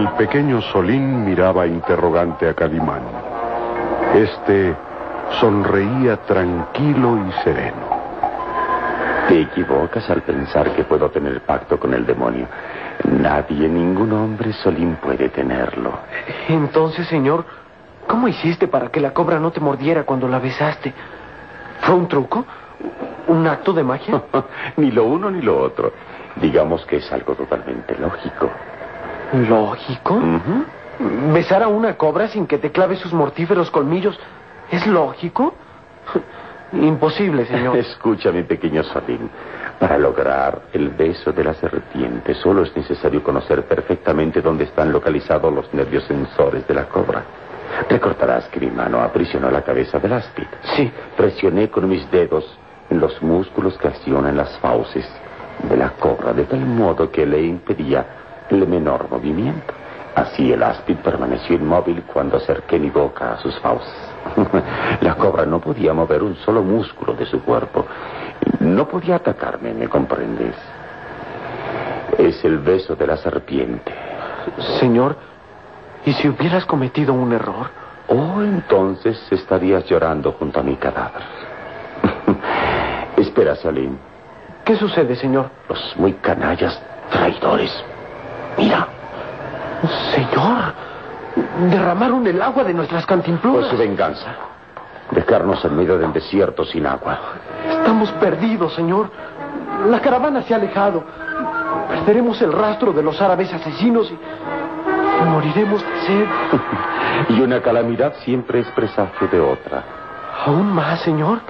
El pequeño Solín miraba interrogante a Calimán. Este sonreía tranquilo y sereno. Te equivocas al pensar que puedo tener pacto con el demonio. Nadie, ningún hombre Solín puede tenerlo. Entonces, señor, ¿cómo hiciste para que la cobra no te mordiera cuando la besaste? ¿Fue un truco? ¿Un acto de magia? ni lo uno ni lo otro. Digamos que es algo totalmente lógico. ¿Lógico? ¿Besar a una cobra sin que te clave sus mortíferos colmillos es lógico? Imposible, señor. Escucha, mi pequeño Solín. Para lograr el beso de la serpiente solo es necesario conocer perfectamente dónde están localizados los nervios sensores de la cobra. Recordarás que mi mano aprisionó la cabeza del áspid. Sí. Presioné con mis dedos en los músculos que accionan las fauces de la cobra de tal modo que le impedía el menor movimiento. Así el áspid permaneció inmóvil cuando acerqué mi boca a sus fauces. la cobra no podía mover un solo músculo de su cuerpo. No podía atacarme, ¿me comprendes? Es el beso de la serpiente. Señor, ¿y si hubieras cometido un error? Oh, entonces estarías llorando junto a mi cadáver. Espera, Salim. ¿Qué sucede, señor? Los muy canallas traidores. Mira. Señor, derramaron el agua de nuestras cantimploras. Por su venganza. Dejarnos en medio del desierto sin agua. Estamos perdidos, señor. La caravana se ha alejado. Perderemos el rastro de los árabes asesinos y moriremos de sed. y una calamidad siempre es presagio de otra. ¿Aún más, señor?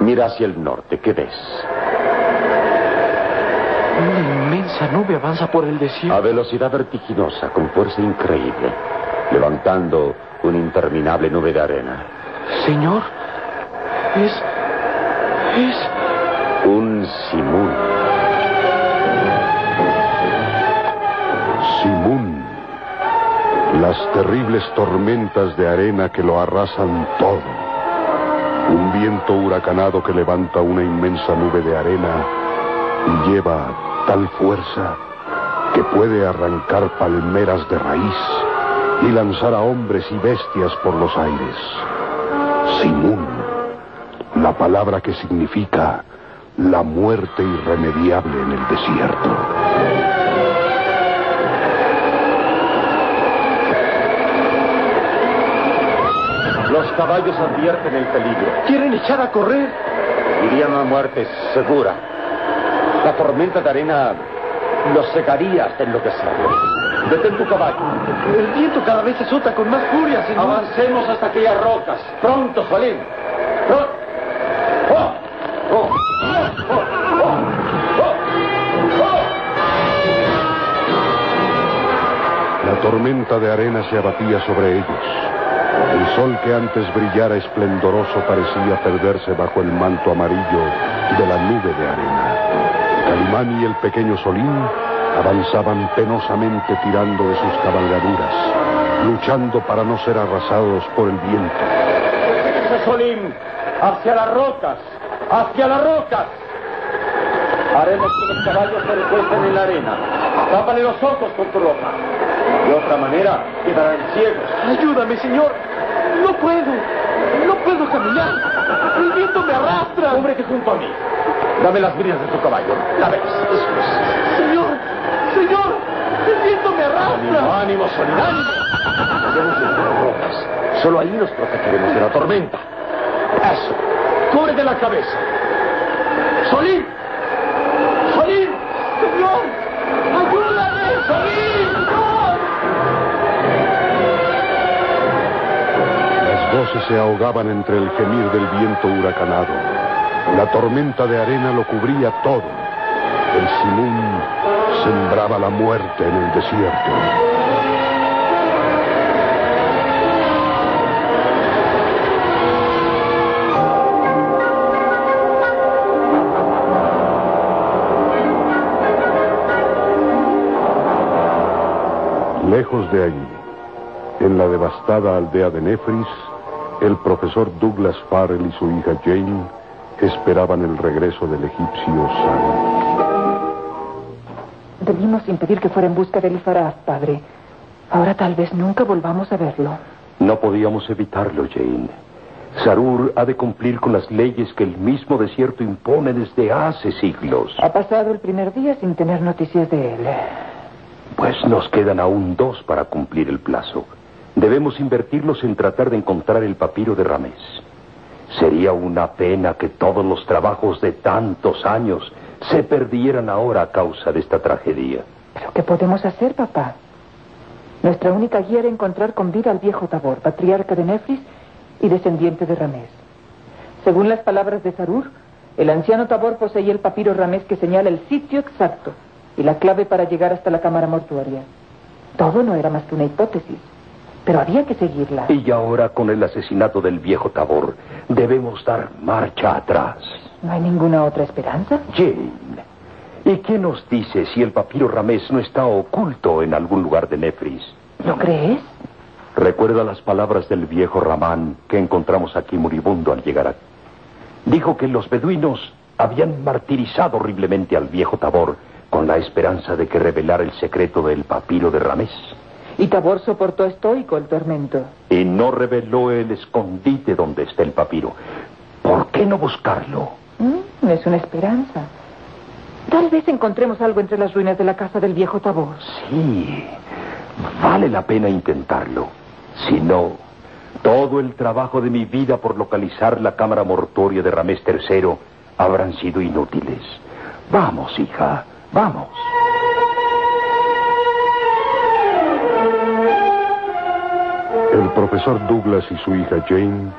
Mira hacia el norte, ¿qué ves? Una inmensa nube avanza por el desierto. A velocidad vertiginosa, con fuerza increíble, levantando una interminable nube de arena. Señor, es. es. Un simún. Simún. Las terribles tormentas de arena que lo arrasan todo. Un viento huracanado que levanta una inmensa nube de arena y lleva tal fuerza que puede arrancar palmeras de raíz y lanzar a hombres y bestias por los aires. Simún, la palabra que significa la muerte irremediable en el desierto. Los caballos advierten el peligro. Quieren echar a correr. Irían a muerte segura. La tormenta de arena los secaría hasta enloquecerlos. Detén tu caballo. El viento cada vez se azota con más furia, señor. Avancemos hasta aquellas rocas. Pronto, Salim. Pronto. ¡Oh! ¡Oh! ¡Oh! ¡Oh! La tormenta de arena se abatía sobre ellos. El sol que antes brillara esplendoroso parecía perderse bajo el manto amarillo de la nube de arena. Calimán y el pequeño Solín avanzaban penosamente tirando de sus cabalgaduras, luchando para no ser arrasados por el viento. ¡Ese Solín! ¡Hacia las rocas! ¡Hacia las rocas! Haremos que los caballos se recuesten en la arena. Tápale los ojos con tu ropa. De otra manera, quedarán ciegos. Ayúdame, señor. No puedo. No puedo caminar. Viento me arrastra. Cúbrete junto a mí. Dame las bridas de tu caballo. La ves. Eso es. Señor, señor, el viento me arrastra. Ánimo, ánimo, rocas. Solo ahí nos protegeremos de la tormenta. Eso. Cúbrete la cabeza. Solín. Se ahogaban entre el gemir del viento huracanado. La tormenta de arena lo cubría todo. El simún sembraba la muerte en el desierto. Lejos de allí, en la devastada aldea de Nefris, el profesor Douglas Farrell y su hija Jane esperaban el regreso del egipcio Sam. Debimos impedir que fuera en busca del Ifaraz, padre. Ahora tal vez nunca volvamos a verlo. No podíamos evitarlo, Jane. Sarur ha de cumplir con las leyes que el mismo desierto impone desde hace siglos. Ha pasado el primer día sin tener noticias de él. Pues nos quedan aún dos para cumplir el plazo. Debemos invertirlos en tratar de encontrar el papiro de Ramés. Sería una pena que todos los trabajos de tantos años se perdieran ahora a causa de esta tragedia. ¿Pero qué podemos hacer, papá? Nuestra única guía era encontrar con vida al viejo Tabor, patriarca de Nefris y descendiente de Ramés. Según las palabras de Sarur, el anciano Tabor poseía el papiro Ramés que señala el sitio exacto y la clave para llegar hasta la cámara mortuaria. Todo no era más que una hipótesis, pero había que seguirla. Y ahora, con el asesinato del viejo Tabor, debemos dar marcha atrás. ¿No hay ninguna otra esperanza? Jane, ¿y qué nos dice si el papiro Ramés no está oculto en algún lugar de Nefris? ¿Lo crees? Recuerda las palabras del viejo Ramán que encontramos aquí moribundo al llegar aquí. Dijo que los beduinos habían martirizado horriblemente al viejo Tabor con la esperanza de que revelara el secreto del papiro de Ramés. Y Tabor soportó estoico el tormento. Y no reveló el escondite donde está el papiro. ¿Por qué no buscarlo? Mm, es una esperanza. Tal vez encontremos algo entre las ruinas de la casa del viejo Tabor. Sí, vale la pena intentarlo. Si no, todo el trabajo de mi vida por localizar la cámara mortuoria de Ramés III habrán sido inútiles. Vamos, hija, vamos. El profesor Douglas y su hija Jane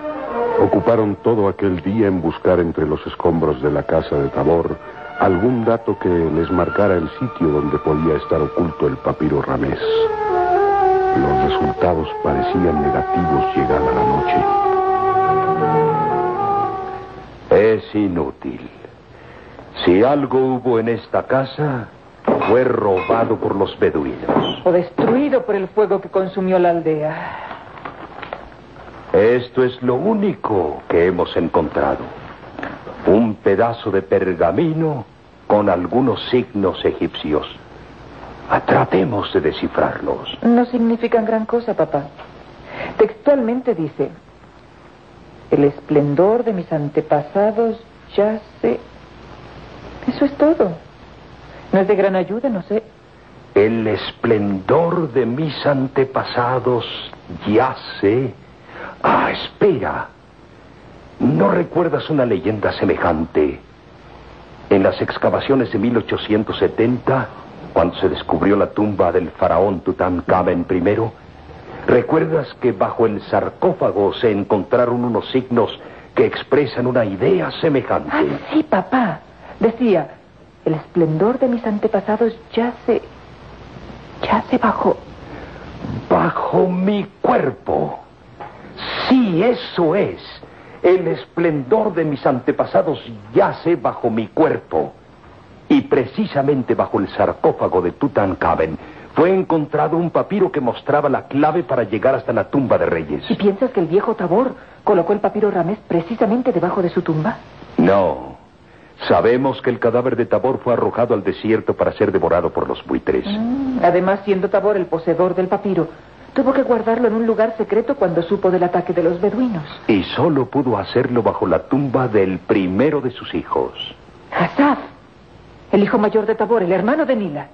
ocuparon todo aquel día en buscar entre los escombros de la casa de Tabor algún dato que les marcara el sitio donde podía estar oculto el papiro Ramés. Los resultados parecían negativos llegada la noche. Es inútil. Si algo hubo en esta casa, fue robado por los beduinos. O destruido por el fuego que consumió la aldea. Esto es lo único que hemos encontrado. Un pedazo de pergamino con algunos signos egipcios. Tratemos de descifrarlos. No significan gran cosa, papá. Textualmente dice, el esplendor de mis antepasados yace... Eso es todo. No es de gran ayuda, no sé. El esplendor de mis antepasados yace... Ah, espera. ¿No recuerdas una leyenda semejante? En las excavaciones de 1870, cuando se descubrió la tumba del faraón Tutankamen I, ¿recuerdas que bajo el sarcófago se encontraron unos signos que expresan una idea semejante? Ah, sí, papá. Decía, el esplendor de mis antepasados yace... yace bajo... Bajo mi cuerpo. Sí, eso es. El esplendor de mis antepasados yace bajo mi cuerpo. Y precisamente bajo el sarcófago de Tutankamen fue encontrado un papiro que mostraba la clave para llegar hasta la tumba de reyes. ¿Y piensas que el viejo Tabor colocó el papiro Ramés precisamente debajo de su tumba? No. Sabemos que el cadáver de Tabor fue arrojado al desierto para ser devorado por los buitres. Mm, además, siendo Tabor el poseedor del papiro, tuvo que guardarlo en un lugar secreto cuando supo del ataque de los beduinos. Y solo pudo hacerlo bajo la tumba del primero de sus hijos. Hassaf, el hijo mayor de Tabor, el hermano de Nila.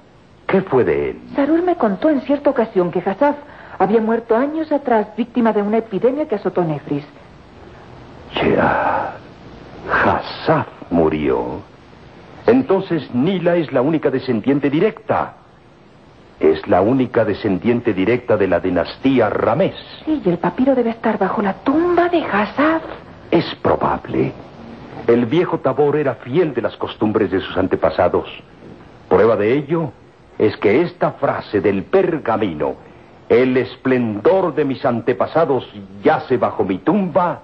¿Qué fue de él? Sarur me contó en cierta ocasión que Hassaf había muerto años atrás víctima de una epidemia que azotó Nefris. Ya. Hassaf murió. Entonces Nila es la única descendiente directa. Es la única descendiente directa de la dinastía Ramés. Sí, y el papiro debe estar bajo la tumba de Hassaf. Es probable. El viejo Tabor era fiel de las costumbres de sus antepasados. Prueba de ello es que esta frase del pergamino, el esplendor de mis antepasados yace bajo mi tumba,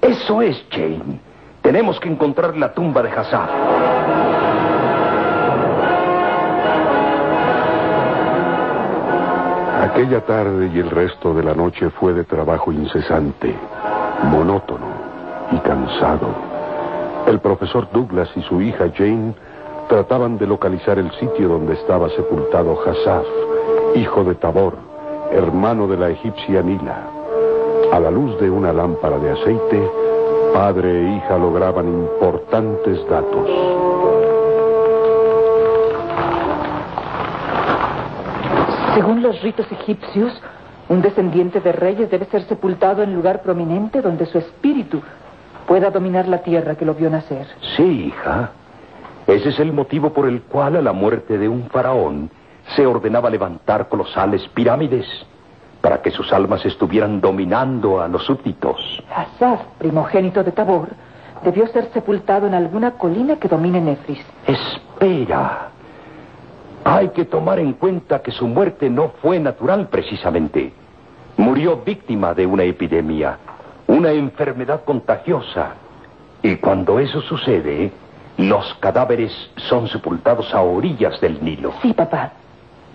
eso es, Jane. Tenemos que encontrar la tumba de Hassaf. Aquella tarde y el resto de la noche fue de trabajo incesante, monótono y cansado. El profesor Douglas y su hija Jane trataban de localizar el sitio donde estaba sepultado Hassaf, hijo de Tabor, hermano de la egipcia Nila. A la luz de una lámpara de aceite, padre e hija lograban importantes datos. Según los ritos egipcios, un descendiente de reyes debe ser sepultado en lugar prominente donde su espíritu pueda dominar la tierra que lo vio nacer. Sí, hija. Ese es el motivo por el cual a la muerte de un faraón se ordenaba levantar colosales pirámides para que sus almas estuvieran dominando a los súbditos. Asaf, primogénito de Tabor, debió ser sepultado en alguna colina que domine Nefris. Espera. Hay que tomar en cuenta que su muerte no fue natural precisamente. Murió víctima de una epidemia, una enfermedad contagiosa. Y cuando eso sucede, los cadáveres son sepultados a orillas del Nilo. Sí, papá.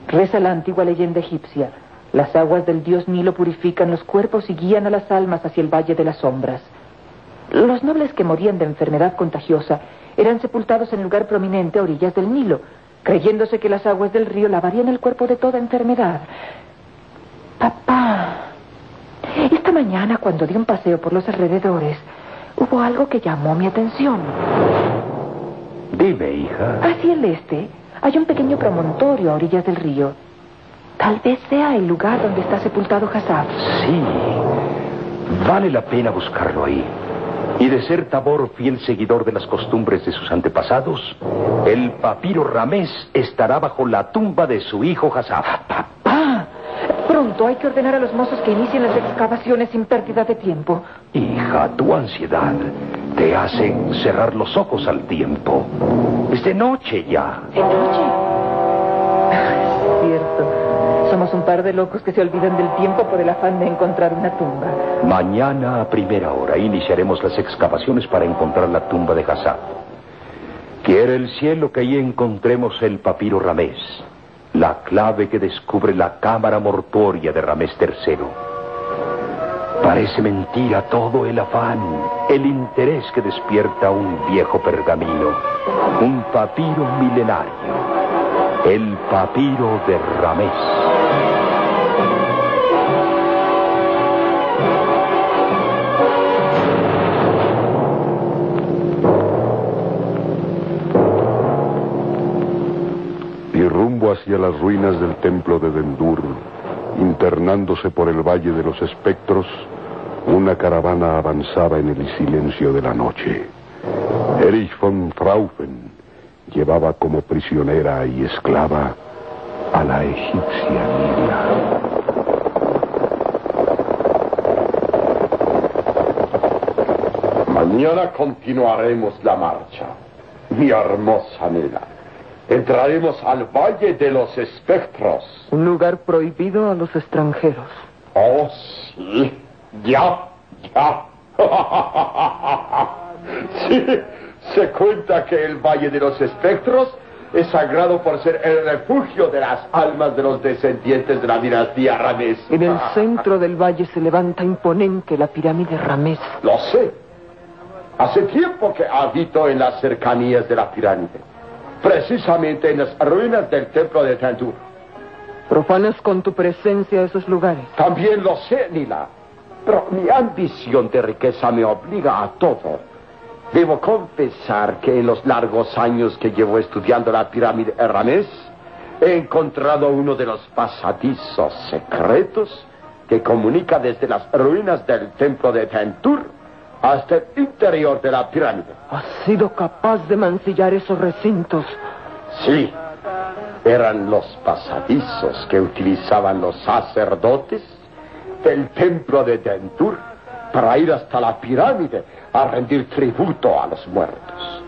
Reza la antigua leyenda egipcia. Las aguas del dios Nilo purifican los cuerpos y guían a las almas hacia el Valle de las Sombras. Los nobles que morían de enfermedad contagiosa eran sepultados en lugar prominente a orillas del Nilo, creyéndose que las aguas del río lavarían el cuerpo de toda enfermedad. Papá, esta mañana cuando di un paseo por los alrededores, hubo algo que llamó mi atención. Dime, hija. Hacia el este hay un pequeño promontorio a orillas del río. Tal vez sea el lugar donde está sepultado Hassaf. Sí. Vale la pena buscarlo ahí. Y de ser Tabor fiel seguidor de las costumbres de sus antepasados, el papiro Ramés estará bajo la tumba de su hijo Hassaf. ¡Papá! Pronto hay que ordenar a los mozos que inicien las excavaciones sin pérdida de tiempo. Hija, tu ansiedad te hace cerrar los ojos al tiempo. Es de noche ya. ¿De noche? Es cierto. Somos un par de locos que se olvidan del tiempo por el afán de encontrar una tumba. Mañana a primera hora iniciaremos las excavaciones para encontrar la tumba de Hassaf. Quiere el cielo que ahí encontremos el papiro Ramés, la clave que descubre la cámara mortuoria de Ramés III. Parece mentira todo el afán, el interés que despierta un viejo pergamino, un papiro milenario, el papiro de Ramés. Hacia las ruinas del templo de Dendur, internándose por el Valle de los Espectros, una caravana avanzaba en el silencio de la noche. Erich von Fraufen llevaba como prisionera y esclava a la egipcia Nila. Mañana continuaremos la marcha. Mi hermosa Nela. Entraremos al Valle de los Espectros. Un lugar prohibido a los extranjeros. Oh, sí. Ya, ya. sí, se cuenta que el Valle de los Espectros es sagrado por ser el refugio de las almas de los descendientes de la dinastía Ramés. En el centro del valle se levanta imponente la pirámide Ramés. Lo sé. Hace tiempo que habito en las cercanías de la pirámide. Precisamente en las ruinas del templo de Tantur. Profanas con tu presencia esos lugares. También lo sé, Nila. Pero mi ambición de riqueza me obliga a todo. Debo confesar que en los largos años que llevo estudiando la pirámide de Ramés, he encontrado uno de los pasadizos secretos que comunica desde las ruinas del templo de Tentur hasta el interior de la pirámide. Has sido capaz de mancillar esos recintos. Sí, eran los pasadizos que utilizaban los sacerdotes del templo de Dentur para ir hasta la pirámide a rendir tributo a los muertos.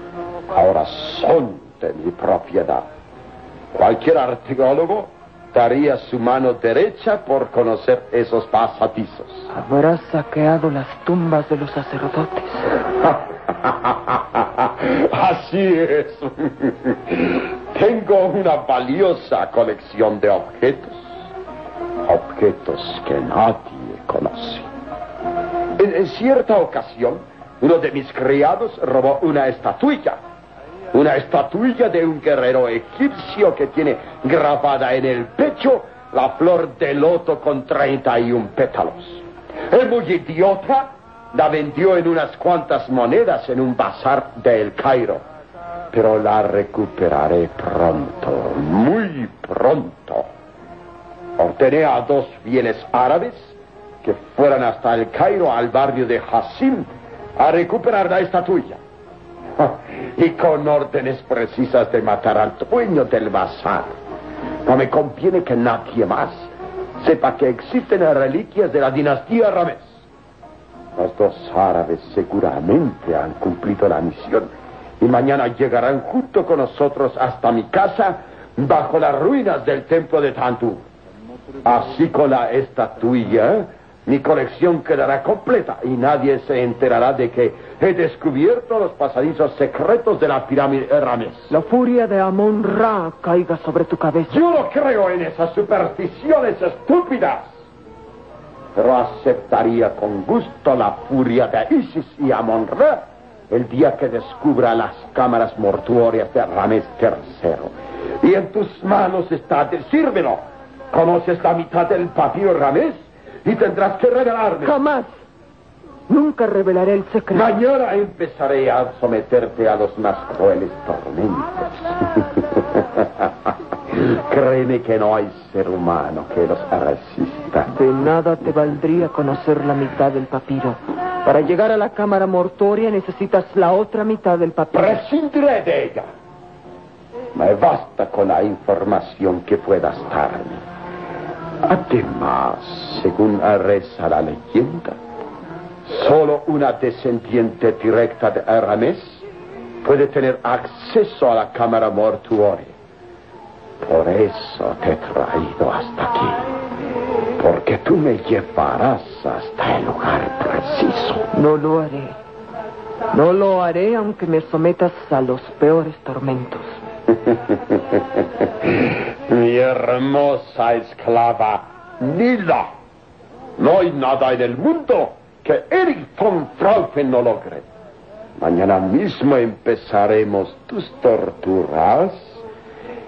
Ahora son de mi propiedad. Cualquier arqueólogo daría su mano derecha por conocer esos pasadizos. Habrás saqueado las tumbas de los sacerdotes. Así es. Tengo una valiosa colección de objetos. Objetos que nadie conoce. En, en cierta ocasión, uno de mis criados robó una estatuilla. Una estatuilla de un guerrero egipcio que tiene grabada en el pecho la flor de loto con 31 pétalos. El muy idiota la vendió en unas cuantas monedas en un bazar de El Cairo. Pero la recuperaré pronto, muy pronto. Ordené a dos fieles árabes que fueran hasta El Cairo, al barrio de Hassim, a recuperar la estatuilla. Y con órdenes precisas de matar al dueño del bazar. No me conviene que nadie más sepa que existen reliquias de la dinastía Ramés. Los dos árabes seguramente han cumplido la misión y mañana llegarán junto con nosotros hasta mi casa bajo las ruinas del templo de Tantu. Así con la estatuilla mi colección quedará completa y nadie se enterará de que he descubierto los pasadizos secretos de la pirámide Rames. La furia de Amon Ra caiga sobre tu cabeza. Yo no creo en esas supersticiones estúpidas. Pero aceptaría con gusto la furia de Isis y Amon Ra el día que descubra las cámaras mortuorias de Rames III. Y en tus manos está decírmelo. ¿Conoces la mitad del papiro Rames? Y tendrás que revelarme. Jamás. Nunca revelaré el secreto. Mañana empezaré a someterte a los más crueles tormentos. Créeme que no hay ser humano que los resista. De nada te valdría conocer la mitad del papiro. Para llegar a la cámara mortuoria necesitas la otra mitad del papiro. Prescindiré de ella. Me basta con la información que puedas darme. Además, según reza la leyenda, solo una descendiente directa de Arames puede tener acceso a la cámara mortuoria. Por eso te he traído hasta aquí. Porque tú me llevarás hasta el lugar preciso. No lo haré. No lo haré aunque me sometas a los peores tormentos. Mi hermosa esclava, Nila. No hay nada en el mundo que Eric von Fraufen no logre. Mañana mismo empezaremos tus torturas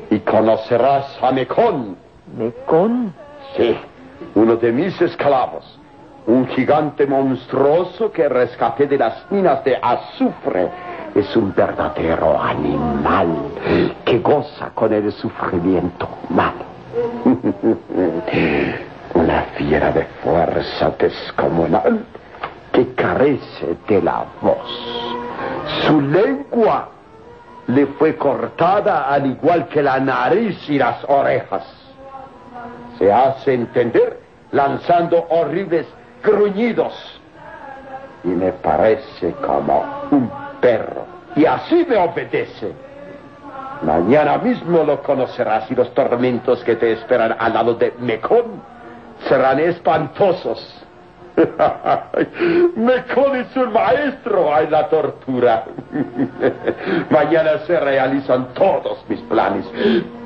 y conocerás a Mekon. ¿Mekon? Sí, uno de mis esclavos. Un gigante monstruoso que rescaté de las minas de azufre es un verdadero animal que goza con el sufrimiento humano. Una fiera de fuerza descomunal que carece de la voz. Su lengua le fue cortada al igual que la nariz y las orejas. Se hace entender lanzando horribles gruñidos y me parece como un perro. Y así me obedece. Mañana mismo lo conocerás y los tormentos que te esperan al lado de Mekón serán espantosos. Mekón es un maestro en la tortura. Mañana se realizan todos mis planes.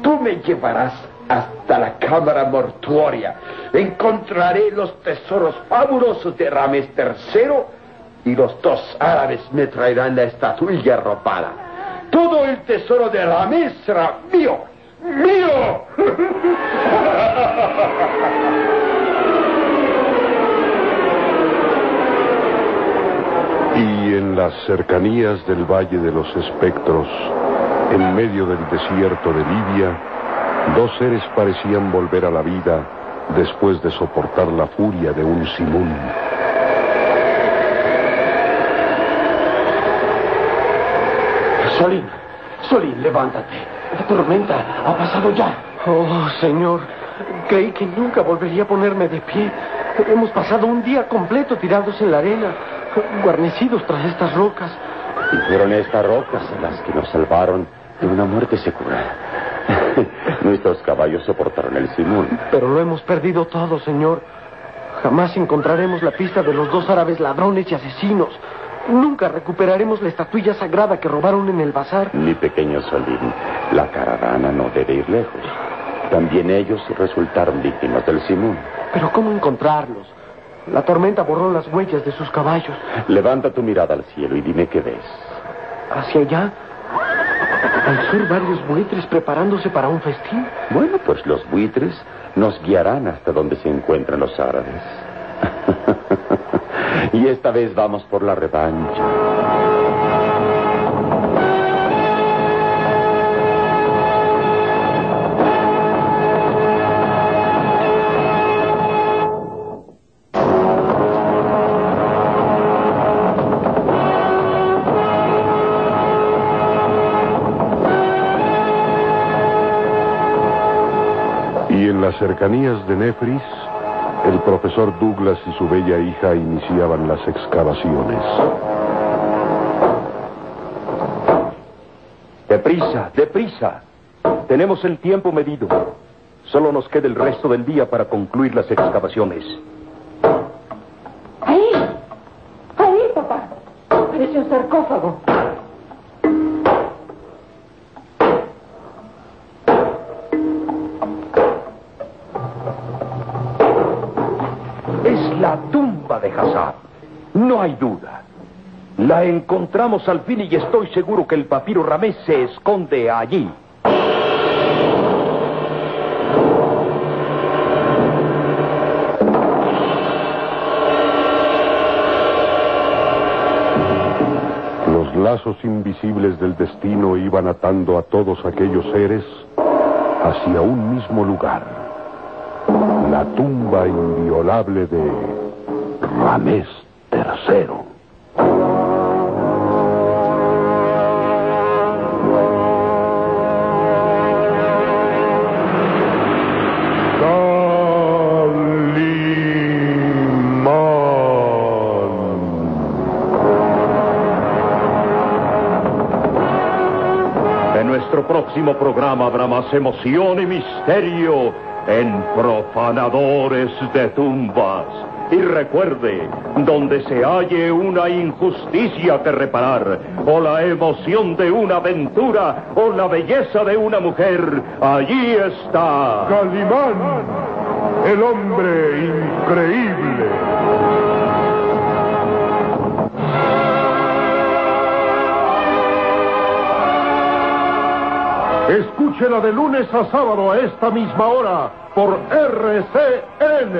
Tú me llevarás hasta la cámara mortuoria. Encontraré los tesoros fabulosos de Rames III y los dos árabes me traerán la estatuilla robada. Todo el tesoro de Rames será mío. ¡Mío! Y en las cercanías del Valle de los Espectros, en medio del desierto de Libia, dos seres parecían volver a la vida después de soportar la furia de un simón. Solín, Solín, levántate. La tormenta ha pasado ya. Oh, señor, creí que nunca volvería a ponerme de pie. Hemos pasado un día completo tirados en la arena, guarnecidos tras estas rocas. Y fueron estas rocas las que nos salvaron de una muerte segura. Nuestros caballos soportaron el simón. Pero lo hemos perdido todo, señor. Jamás encontraremos la pista de los dos árabes ladrones y asesinos. Nunca recuperaremos la estatuilla sagrada que robaron en el bazar. Mi pequeño Solín, la caravana no debe ir lejos. También ellos resultaron víctimas del Simón. Pero ¿cómo encontrarlos? La tormenta borró las huellas de sus caballos. Levanta tu mirada al cielo y dime qué ves. ¿Hacia allá? Al sur varios buitres preparándose para un festín. Bueno, pues los buitres nos guiarán hasta donde se encuentran los árabes. y esta vez vamos por la revancha. Y en las cercanías de Nefris, el profesor Douglas y su bella hija iniciaban las excavaciones. Deprisa, deprisa. Tenemos el tiempo medido. Solo nos queda el resto del día para concluir las excavaciones. Ahí, ahí, papá. Parece un sarcófago. Hay duda. La encontramos al fin y estoy seguro que el papiro Ramés se esconde allí. Los lazos invisibles del destino iban atando a todos aquellos seres hacia un mismo lugar. La tumba inviolable de Ramés En nuestro próximo programa habrá más emoción y misterio en Profanadores de Tumbas. Y recuerde, donde se halle una injusticia que reparar, o la emoción de una aventura, o la belleza de una mujer, allí está. Calimán, el hombre increíble. Escúchela de lunes a sábado a esta misma hora por RCN.